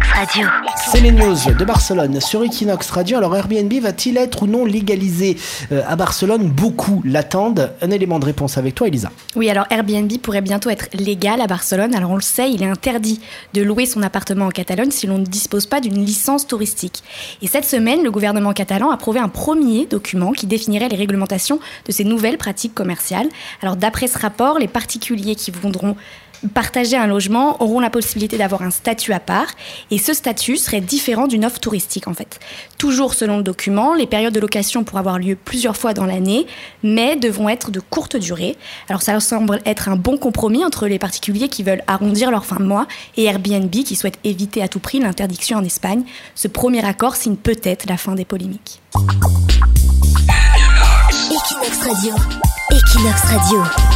Equinox Radio. C'est les news de Barcelone sur Equinox Radio. Alors Airbnb va-t-il être ou non légalisé euh, à Barcelone? Beaucoup l'attendent. Un élément de réponse avec toi, Elisa. Oui, alors Airbnb pourrait bientôt être légal à Barcelone. Alors on le sait, il est interdit de louer son appartement en Catalogne si l'on ne dispose pas d'une licence touristique. Et cette semaine, le gouvernement catalan a approuvé un premier document qui définirait les réglementations de ces nouvelles pratiques commerciales. Alors d'après ce rapport, les particuliers qui voudront partager un logement auront la possibilité d'avoir un statut à part et ce statut serait différent d'une offre touristique en fait. Toujours selon le document, les périodes de location pourront avoir lieu plusieurs fois dans l'année mais devront être de courte durée. Alors ça semble être un bon compromis entre les particuliers qui veulent arrondir leur fin de mois et Airbnb qui souhaite éviter à tout prix l'interdiction en Espagne. Ce premier accord signe peut-être la fin des polémiques. Equinox Radio. Equinox Radio.